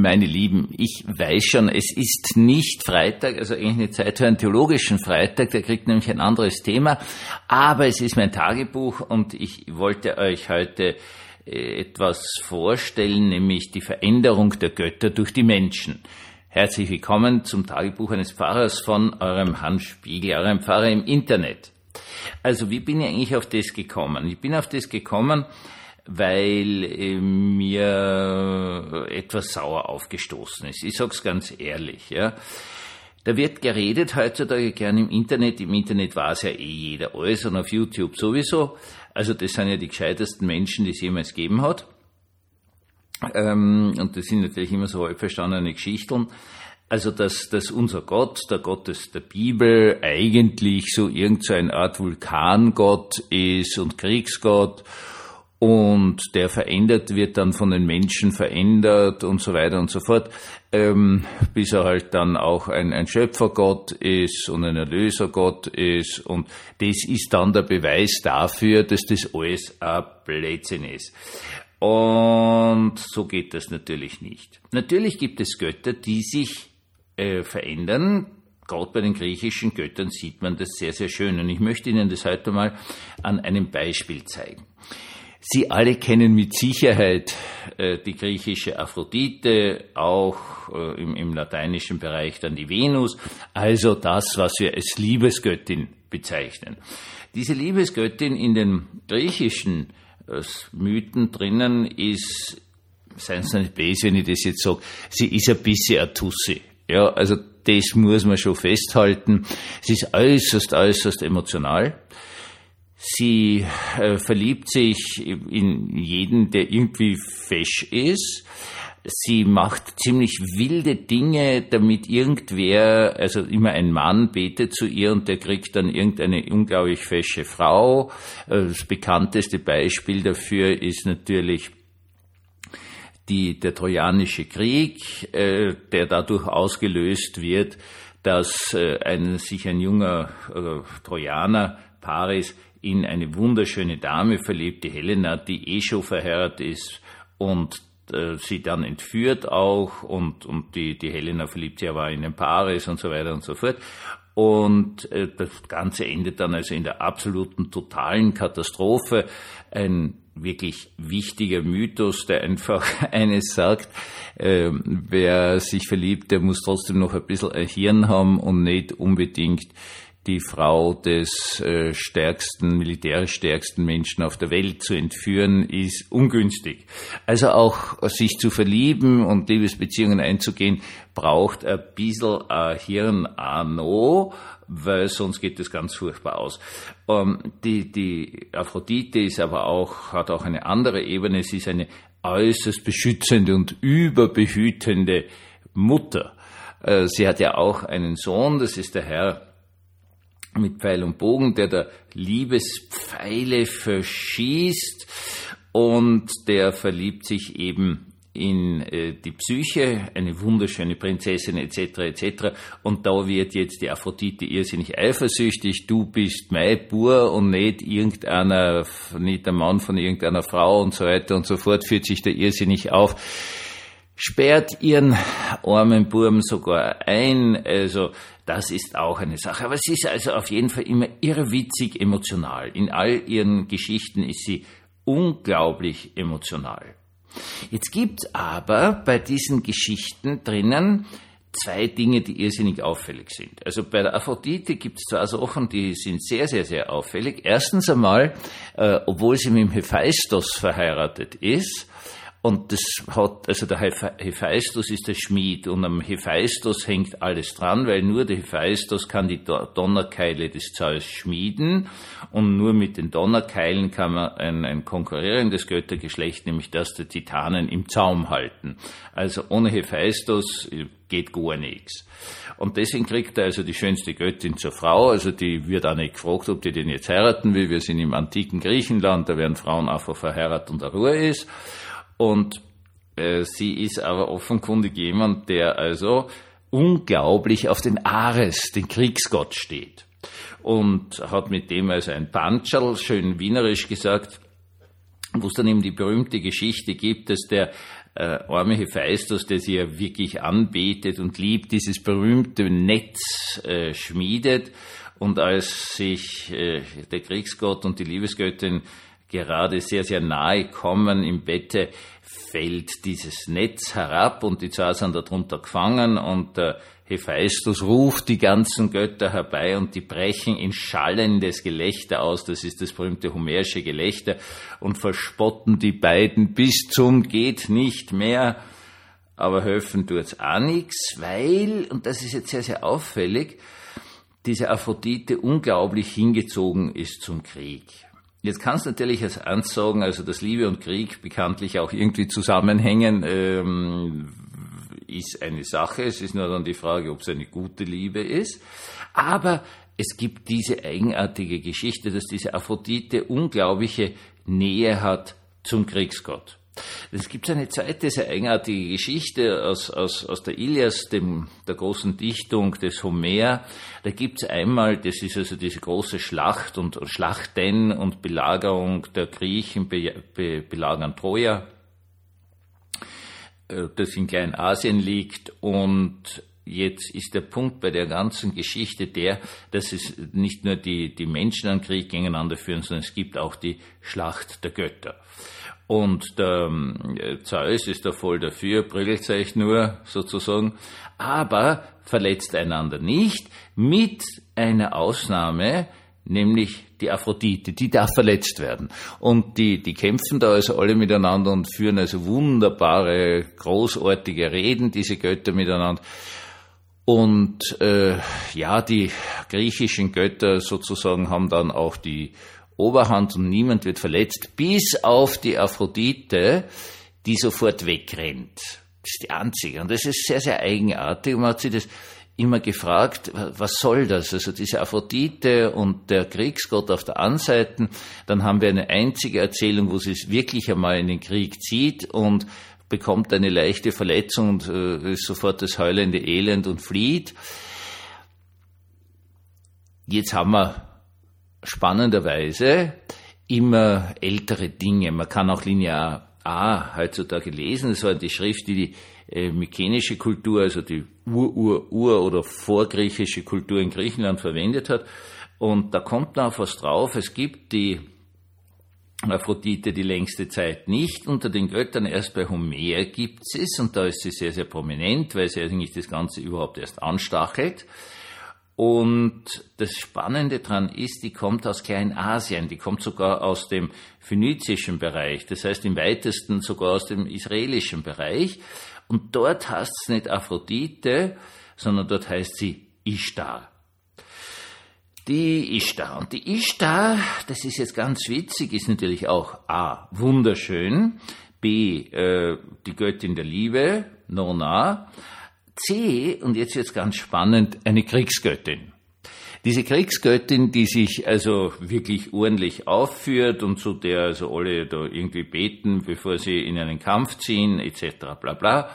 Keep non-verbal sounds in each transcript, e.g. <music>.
Meine Lieben, ich weiß schon, es ist nicht Freitag, also eigentlich eine Zeit für einen theologischen Freitag, der kriegt nämlich ein anderes Thema, aber es ist mein Tagebuch und ich wollte euch heute äh, etwas vorstellen, nämlich die Veränderung der Götter durch die Menschen. Herzlich willkommen zum Tagebuch eines Pfarrers von eurem Hans Spiegel, eurem Pfarrer im Internet. Also wie bin ich eigentlich auf das gekommen? Ich bin auf das gekommen, weil äh, mir etwas sauer aufgestoßen ist. Ich sag's ganz ehrlich, ja. Da wird geredet heutzutage gern im Internet. Im Internet weiß ja eh jeder alles und auf YouTube sowieso. Also das sind ja die gescheitesten Menschen, die es jemals gegeben hat. Ähm, und das sind natürlich immer so halbverstandene Geschichten. Also, dass, dass unser Gott, der Gott des, der Bibel, eigentlich so irgend so Art Vulkangott ist und Kriegsgott und der verändert wird dann von den Menschen verändert und so weiter und so fort, ähm, bis er halt dann auch ein, ein Schöpfergott ist und ein Erlösergott ist und das ist dann der Beweis dafür, dass das alles ein Blödsinn ist. Und so geht das natürlich nicht. Natürlich gibt es Götter, die sich äh, verändern, Gerade bei den griechischen Göttern sieht man das sehr, sehr schön. Und ich möchte Ihnen das heute mal an einem Beispiel zeigen. Sie alle kennen mit Sicherheit äh, die griechische Aphrodite, auch äh, im, im lateinischen Bereich dann die Venus, also das, was wir als Liebesgöttin bezeichnen. Diese Liebesgöttin in den griechischen äh, Mythen drinnen ist, seien Sie nicht böse, wenn ich das jetzt sage, sie ist ein bisschen eine Tussi. Ja, also das muss man schon festhalten. Sie ist äußerst, äußerst emotional. Sie äh, verliebt sich in jeden, der irgendwie fesch ist. Sie macht ziemlich wilde Dinge, damit irgendwer, also immer ein Mann betet zu ihr und der kriegt dann irgendeine unglaublich fesche Frau. Äh, das bekannteste Beispiel dafür ist natürlich die, der Trojanische Krieg, äh, der dadurch ausgelöst wird, dass äh, ein, sich ein junger Trojaner, Paris, in eine wunderschöne Dame verliebt, die Helena, die eh schon verheiratet ist und äh, sie dann entführt auch und, und die, die Helena verliebt sich aber in den Paris und so weiter und so fort. Und äh, das Ganze endet dann also in der absoluten totalen Katastrophe. Ein wirklich wichtiger Mythos, der einfach <laughs> eines sagt, äh, wer sich verliebt, der muss trotzdem noch ein bisschen ein Hirn haben und nicht unbedingt die Frau des äh, stärksten, militärisch stärksten Menschen auf der Welt zu entführen, ist ungünstig. Also auch sich zu verlieben und Liebesbeziehungen einzugehen, braucht ein bisschen ein Hirn Arno, weil sonst geht das ganz furchtbar aus. Ähm, die, die Aphrodite ist aber auch, hat auch eine andere Ebene. Sie ist eine äußerst beschützende und überbehütende Mutter. Äh, sie hat ja auch einen Sohn, das ist der Herr mit Pfeil und Bogen, der da Liebespfeile verschießt und der verliebt sich eben in äh, die Psyche, eine wunderschöne Prinzessin etc. etc. Und da wird jetzt die Aphrodite irrsinnig eifersüchtig. Du bist mein Bur und nicht irgendeiner, nicht der Mann von irgendeiner Frau und so weiter und so fort. Führt sich da irrsinnig auf sperrt ihren armen Burm sogar ein. Also das ist auch eine Sache. Aber sie ist also auf jeden Fall immer irrwitzig emotional. In all ihren Geschichten ist sie unglaublich emotional. Jetzt gibt's aber bei diesen Geschichten drinnen zwei Dinge, die irrsinnig auffällig sind. Also bei der Aphrodite gibt es zwei Sachen, die sind sehr, sehr, sehr auffällig. Erstens einmal, äh, obwohl sie mit dem Hephaistos verheiratet ist, und das hat, also der Hephaistos ist der Schmied und am Hephaistos hängt alles dran, weil nur der Hephaistos kann die Donnerkeile des Zeus schmieden und nur mit den Donnerkeilen kann man ein, ein konkurrierendes Göttergeschlecht, nämlich das der Titanen, im Zaum halten. Also ohne Hephaistos geht gar nichts. Und deswegen kriegt er also die schönste Göttin zur Frau, also die wird auch nicht gefragt, ob die den jetzt heiraten will. Wir sind im antiken Griechenland, da werden Frauen einfach verheiratet und der Ruhe ist. Und äh, sie ist aber offenkundig jemand, der also unglaublich auf den Ares, den Kriegsgott steht. Und hat mit dem also ein Pancherl, schön wienerisch gesagt, wo es dann eben die berühmte Geschichte gibt, dass der äh, arme Hephaistos, der sie ja wirklich anbetet und liebt, dieses berühmte Netz äh, schmiedet. Und als sich äh, der Kriegsgott und die Liebesgöttin gerade sehr, sehr nahe kommen im Bette, fällt dieses Netz herab und die zwei sind darunter gefangen und der Hephaistos ruft die ganzen Götter herbei und die brechen in schallendes Gelächter aus, das ist das berühmte homerische Gelächter, und verspotten die beiden bis zum geht nicht mehr. Aber helfen tut's auch nichts, weil, und das ist jetzt sehr, sehr auffällig, diese Aphrodite unglaublich hingezogen ist zum Krieg. Jetzt kannst natürlich als Ernst sagen, also dass Liebe und Krieg bekanntlich auch irgendwie zusammenhängen, ähm, ist eine Sache. Es ist nur dann die Frage, ob es eine gute Liebe ist. Aber es gibt diese eigenartige Geschichte, dass diese Aphrodite unglaubliche Nähe hat zum Kriegsgott. Es gibt eine zweite sehr eigenartige Geschichte aus, aus, aus der Ilias, dem, der großen Dichtung des Homer. Da gibt es einmal, das ist also diese große Schlacht und Schlachten und Belagerung der Griechen be, be, belagern Troja, äh, das in Kleinasien liegt und Jetzt ist der Punkt bei der ganzen Geschichte der, dass es nicht nur die, die Menschen an Krieg gegeneinander führen, sondern es gibt auch die Schlacht der Götter. Und der ähm, Zeus ist da voll dafür, prügelt sich nur sozusagen, aber verletzt einander nicht, mit einer Ausnahme, nämlich die Aphrodite, die darf verletzt werden. Und die, die kämpfen da also alle miteinander und führen also wunderbare, großartige Reden, diese Götter miteinander. Und äh, ja, die griechischen Götter sozusagen haben dann auch die Oberhand und niemand wird verletzt, bis auf die Aphrodite, die sofort wegrennt. Das ist die einzige. Und das ist sehr, sehr eigenartig. Man hat sich das immer gefragt, was soll das? Also diese Aphrodite und der Kriegsgott auf der einen Seite, dann haben wir eine einzige Erzählung, wo sie es wirklich einmal in den Krieg zieht und bekommt eine leichte Verletzung und äh, ist sofort das heulende Elend und flieht. Jetzt haben wir spannenderweise immer ältere Dinge. Man kann auch Linear A heutzutage lesen. Das war die Schrift, die die äh, mykenische Kultur, also die Ur-Ur-Ur- oder vorgriechische Kultur in Griechenland verwendet hat. Und da kommt auf was drauf. Es gibt die Aphrodite die längste Zeit nicht. Unter den Göttern erst bei Homer gibt es und da ist sie sehr, sehr prominent, weil sie eigentlich das Ganze überhaupt erst anstachelt. Und das Spannende daran ist, die kommt aus Kleinasien, die kommt sogar aus dem phönizischen Bereich, das heißt im weitesten sogar aus dem israelischen Bereich. Und dort heißt es nicht Aphrodite, sondern dort heißt sie Ishtar. Die Ishtar. Und die Ishtar, das ist jetzt ganz witzig, ist natürlich auch A, wunderschön, B, äh, die Göttin der Liebe, Nona, C, und jetzt wird's ganz spannend, eine Kriegsgöttin. Diese Kriegsgöttin, die sich also wirklich ordentlich aufführt und zu der also alle da irgendwie beten, bevor sie in einen Kampf ziehen, etc. bla bla.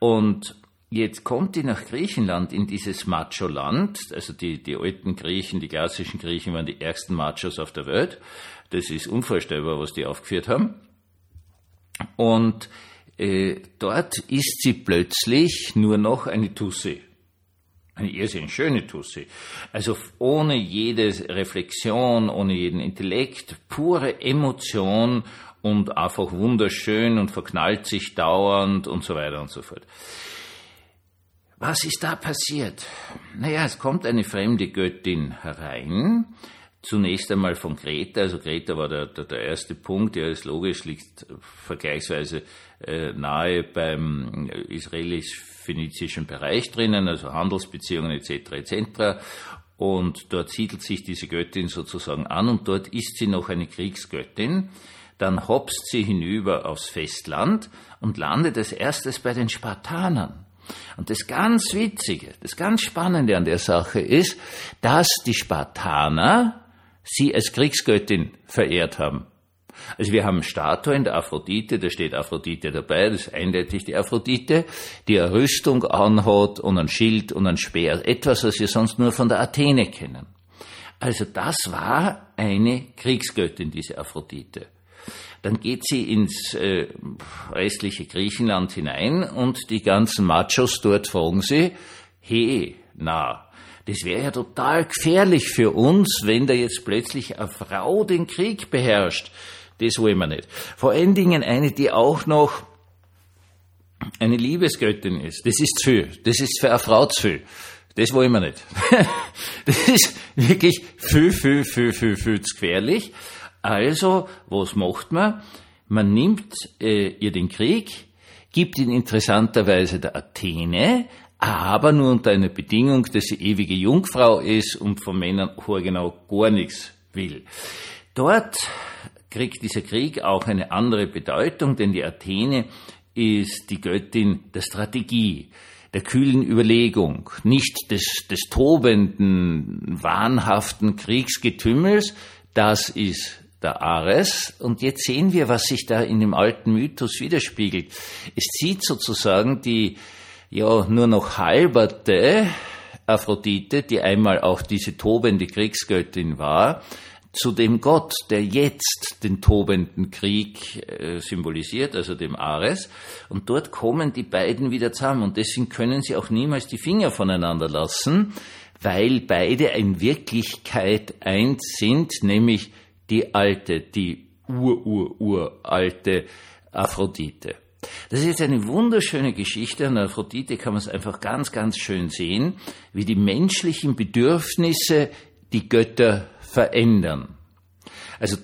Und jetzt kommt die nach Griechenland in dieses Macho-Land. Also die, die alten Griechen, die klassischen Griechen waren die ersten Machos auf der Welt. Das ist unvorstellbar, was die aufgeführt haben. Und äh, dort ist sie plötzlich nur noch eine Tusse. Eine irrsinnig schöne Tusse. Also ohne jede Reflexion, ohne jeden Intellekt, pure Emotion und einfach wunderschön und verknallt sich dauernd und so weiter und so fort. Was ist da passiert? Naja, es kommt eine fremde Göttin herein, zunächst einmal von Kreta, also Kreta war der, der, der erste Punkt, ja, ist logisch, liegt vergleichsweise äh, nahe beim israelisch-phönizischen Bereich drinnen, also Handelsbeziehungen etc. etc. Und dort siedelt sich diese Göttin sozusagen an und dort ist sie noch eine Kriegsgöttin. Dann hopst sie hinüber aufs Festland und landet als erstes bei den Spartanern. Und das ganz Witzige, das ganz Spannende an der Sache ist, dass die Spartaner sie als Kriegsgöttin verehrt haben. Also wir haben Statuen der Aphrodite, da steht Aphrodite dabei, das ist eindeutig die Aphrodite, die eine Rüstung anhat und ein Schild und ein Speer, etwas, was wir sonst nur von der Athene kennen. Also das war eine Kriegsgöttin, diese Aphrodite. dann geht sie ins äh, restliche Griechenland hinein und die ganzen Machos dort fragen sie, hey, na, das wäre ja total gefährlich für uns, wenn da jetzt plötzlich eine Frau den Krieg beherrscht. Das wollen wir nicht. Vor allen Dingen eine, die auch noch eine Liebesgöttin ist. Das ist zu viel. Das ist für eine Frau zu viel. Das wollen wir nicht. <laughs> Das ist wirklich viel, viel, viel, viel, viel zu gefährlich. Also, was macht man? Man nimmt äh, ihr den Krieg, gibt ihn interessanterweise der Athene, aber nur unter einer Bedingung, dass sie ewige Jungfrau ist und von Männern genau gar nichts will. Dort kriegt dieser Krieg auch eine andere Bedeutung, denn die Athene ist die Göttin der Strategie, der kühlen Überlegung, nicht des, des tobenden, wahnhaften Kriegsgetümmels, das ist der Ares. Und jetzt sehen wir, was sich da in dem alten Mythos widerspiegelt. Es zieht sozusagen die, ja, nur noch halberte Aphrodite, die einmal auch diese tobende Kriegsgöttin war, zu dem Gott, der jetzt den tobenden Krieg äh, symbolisiert, also dem Ares. Und dort kommen die beiden wieder zusammen. Und deswegen können sie auch niemals die Finger voneinander lassen, weil beide in Wirklichkeit eins sind, nämlich die alte, die ur-ur-uralte Aphrodite. Das ist jetzt eine wunderschöne Geschichte. An Aphrodite kann man es einfach ganz, ganz schön sehen, wie die menschlichen Bedürfnisse die Götter verändern. Also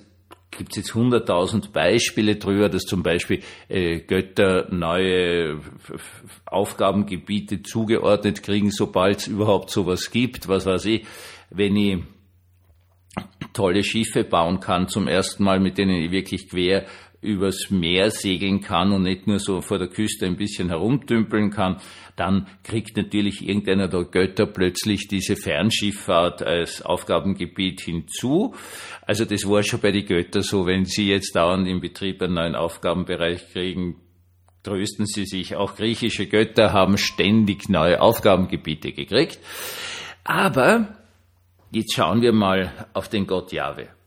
gibt es jetzt hunderttausend Beispiele drüber, dass zum Beispiel äh, Götter neue Aufgabengebiete zugeordnet kriegen, sobald es überhaupt sowas gibt. Was weiß ich, wenn ich tolle Schiffe bauen kann, zum ersten Mal, mit denen ich wirklich quer übers Meer segeln kann und nicht nur so vor der Küste ein bisschen herumtümpeln kann, dann kriegt natürlich irgendeiner der Götter plötzlich diese Fernschifffahrt als Aufgabengebiet hinzu. Also das war schon bei den Göttern so, wenn sie jetzt dauernd im Betrieb einen neuen Aufgabenbereich kriegen, trösten sie sich. Auch griechische Götter haben ständig neue Aufgabengebiete gekriegt. Aber jetzt schauen wir mal auf den Gott Jahwe.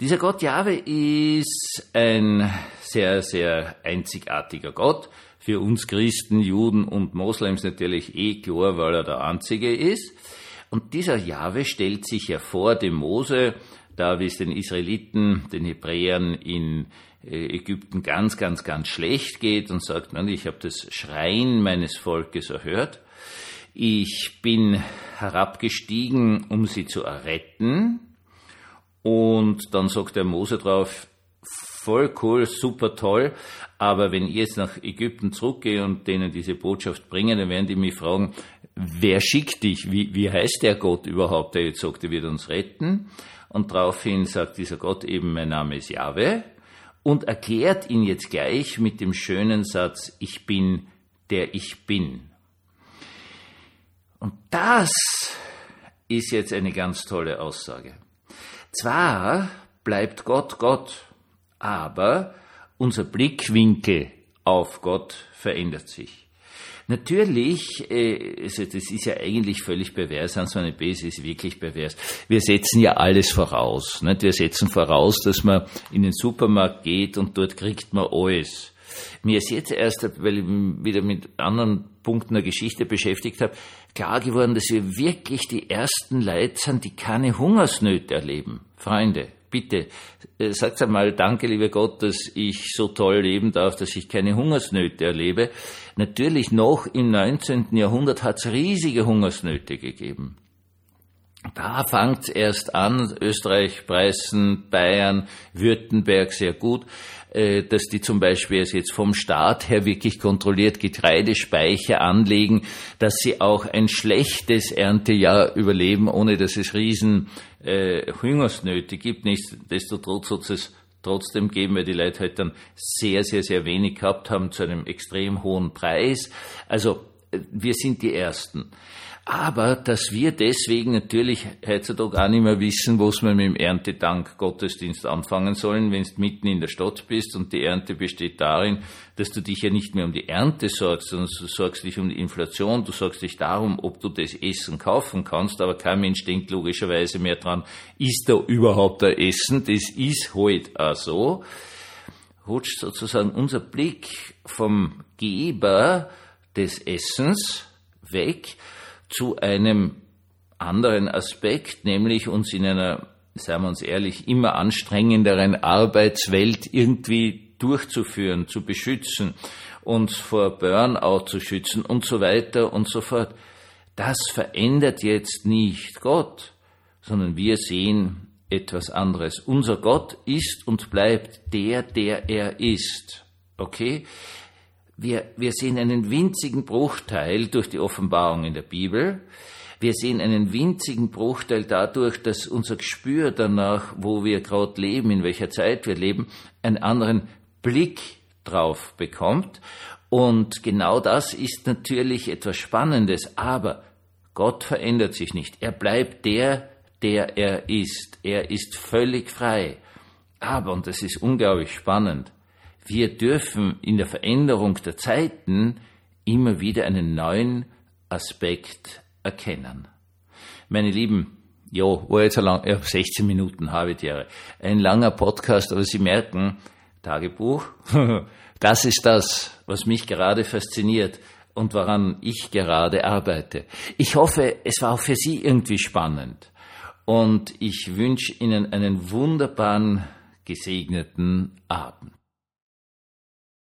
Dieser Gott Jahwe ist ein sehr, sehr einzigartiger Gott. Für uns Christen, Juden und Moslems natürlich eh klar, weil er der Einzige ist. Und dieser Jahwe stellt sich ja vor dem Mose, da wie es den Israeliten, den Hebräern in äh, Ägypten ganz, ganz, ganz schlecht geht und sagt, man, ich habe das Schreien meines Volkes erhört. Ich bin herabgestiegen, um sie zu erretten. Und dann sagt der Mose drauf, voll cool, super toll, aber wenn ich jetzt nach Ägypten zurückgehe und denen diese Botschaft bringe, dann werden die mich fragen, wer schickt dich? Wie, wie heißt der Gott überhaupt, der jetzt sagt, er wird uns retten? Und daraufhin sagt dieser Gott eben, mein Name ist Jahwe und erklärt ihn jetzt gleich mit dem schönen Satz, ich bin der ich bin. Und das ist jetzt eine ganz tolle Aussage. Zwar bleibt Gott Gott, aber unser Blickwinkel auf Gott verändert sich. Natürlich, äh, also das ist ja eigentlich völlig pervers, an so eine Base ist wirklich pervers. Wir setzen ja alles voraus. Nicht? Wir setzen voraus, dass man in den Supermarkt geht und dort kriegt man alles. Mir ist jetzt erst, weil ich mich wieder mit anderen Punkten der Geschichte beschäftigt habe, klar geworden, dass wir wirklich die ersten Leute sind, die keine Hungersnöte erleben. Freunde, bitte, äh, sagt einmal Danke, lieber Gott, dass ich so toll leben darf, dass ich keine Hungersnöte erlebe. Natürlich noch im 19. Jahrhundert hat es riesige Hungersnöte gegeben. Da fangt's erst an, Österreich, Preußen, Bayern, Württemberg sehr gut, dass die zum Beispiel jetzt vom Staat her wirklich kontrolliert Getreidespeicher anlegen, dass sie auch ein schlechtes Erntejahr überleben, ohne dass es riesen äh, Hungersnöte gibt. Nichtsdestotrotz hat es trotzdem geben, weil die Leute halt dann sehr, sehr, sehr wenig gehabt haben zu einem extrem hohen Preis. Also äh, wir sind die Ersten. Aber dass wir deswegen natürlich heutzutage auch nicht mehr wissen, was wir mit dem Erntedank Gottesdienst anfangen sollen, wenn du mitten in der Stadt bist und die Ernte besteht darin, dass du dich ja nicht mehr um die Ernte sorgst, sondern du sorgst dich um die Inflation, du sorgst dich darum, ob du das Essen kaufen kannst, aber kein Mensch denkt logischerweise mehr dran, ist da überhaupt ein Essen? Das ist halt auch so. rutscht sozusagen unser Blick vom Geber des Essens weg zu einem anderen Aspekt, nämlich uns in einer, sagen wir uns ehrlich, immer anstrengenderen Arbeitswelt irgendwie durchzuführen, zu beschützen, uns vor Burnout zu schützen und so weiter und so fort. Das verändert jetzt nicht Gott, sondern wir sehen etwas anderes. Unser Gott ist und bleibt der, der er ist. Okay? Wir, wir sehen einen winzigen Bruchteil durch die Offenbarung in der Bibel. Wir sehen einen winzigen Bruchteil dadurch, dass unser Gespür danach, wo wir gerade leben, in welcher Zeit wir leben, einen anderen Blick drauf bekommt. Und genau das ist natürlich etwas Spannendes, aber Gott verändert sich nicht. Er bleibt der, der er ist. Er ist völlig frei. Aber, und das ist unglaublich spannend, wir dürfen in der Veränderung der Zeiten immer wieder einen neuen Aspekt erkennen. Meine Lieben, ja, war jetzt ein lang, ja, 16 Minuten habe ich Habitäre. Ein langer Podcast, aber Sie merken, Tagebuch, <laughs> das ist das, was mich gerade fasziniert und woran ich gerade arbeite. Ich hoffe, es war auch für Sie irgendwie spannend und ich wünsche Ihnen einen wunderbaren, gesegneten Abend.